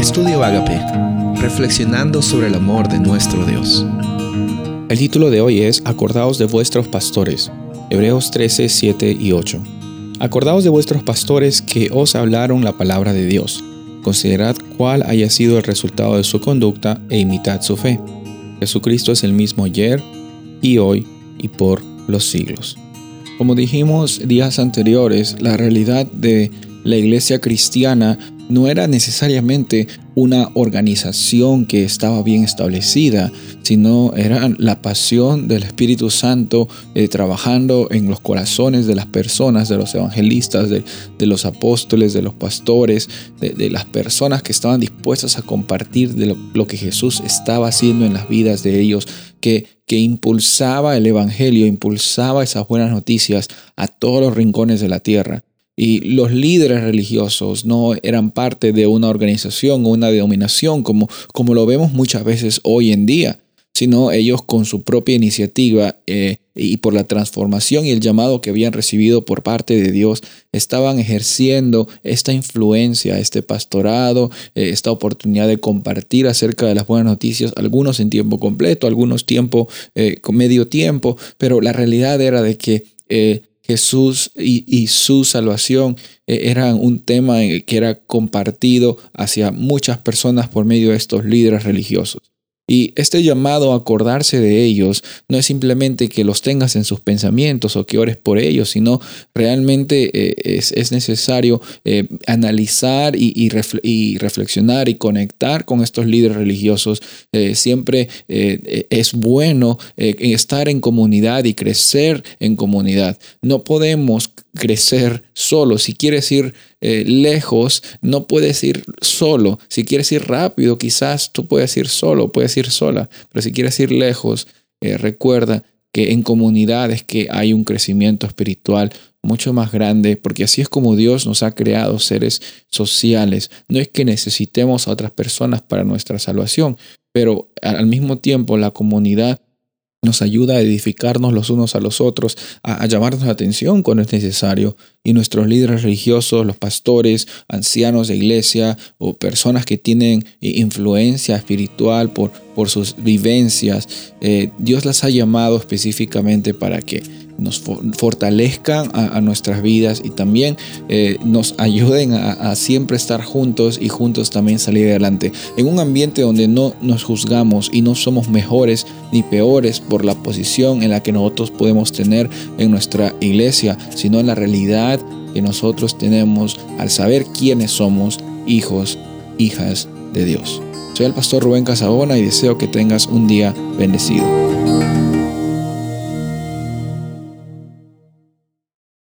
Estudio Agape, reflexionando sobre el amor de nuestro Dios. El título de hoy es Acordaos de vuestros pastores, Hebreos 13, 7 y 8. Acordaos de vuestros pastores que os hablaron la palabra de Dios. Considerad cuál haya sido el resultado de su conducta e imitad su fe. Jesucristo es el mismo ayer y hoy y por los siglos. Como dijimos días anteriores, la realidad de la iglesia cristiana no era necesariamente una organización que estaba bien establecida, sino era la pasión del Espíritu Santo eh, trabajando en los corazones de las personas, de los evangelistas, de, los apóstoles, de los pastores, de, las personas que estaban dispuestas a compartir de lo, que Jesús estaba haciendo en las vidas de ellos, que, que impulsaba el Evangelio, impulsaba esas buenas noticias a todos los rincones de la tierra. Y los líderes religiosos no eran parte de una organización o una denominación como, como lo vemos muchas veces hoy en día, sino ellos con su propia iniciativa eh, y por la transformación y el llamado que habían recibido por parte de Dios, estaban ejerciendo esta influencia, este pastorado, eh, esta oportunidad de compartir acerca de las buenas noticias, algunos en tiempo completo, algunos tiempo, eh, con medio tiempo, pero la realidad era de que Jesús y, su salvación eh, eran un tema que era compartido hacia muchas personas por medio de estos líderes religiosos. Y este llamado a acordarse de ellos no es simplemente que los tengas en sus pensamientos o que ores por ellos, sino realmente eh, es, necesario eh, analizar y, reflexionar y conectar con estos líderes religiosos. Eh, siempre es bueno estar en comunidad y crecer en comunidad. No podemos crecer solo. Si quieres ir eh, lejos, no puedes ir solo. Si quieres ir rápido, quizás tú puedes ir solo, puedes ir sola. Pero si quieres ir lejos, eh, recuerda que en comunidades que hay un crecimiento espiritual mucho más grande, porque así es como Dios nos ha creado seres sociales. No es que necesitemos a otras personas para nuestra salvación, pero al mismo tiempo la comunidad nos ayuda a edificarnos los unos a los otros, a, llamarnos la atención cuando es necesario. Y nuestros líderes religiosos, los pastores, ancianos de iglesia o personas que tienen influencia espiritual por, por sus vivencias, eh, Dios las ha llamado específicamente para que nos fortalezcan a, nuestras vidas y también eh, nos ayuden a, siempre estar juntos y juntos también salir adelante. En un ambiente donde no nos juzgamos y no somos mejores ni peores por la posición en la que nosotros podemos tener en nuestra iglesia, sino en la realidad que nosotros tenemos al saber quiénes somos hijos, hijas de Dios. Soy el pastor Rubén Casabona y deseo que tengas un día bendecido.